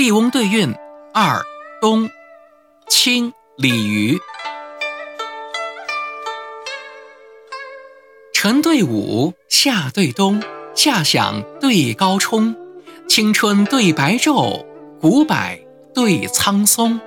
《笠翁对韵》二冬，清·李渔。晨对午，夏对冬，夏响对高冲，青春对白昼，古柏对苍松。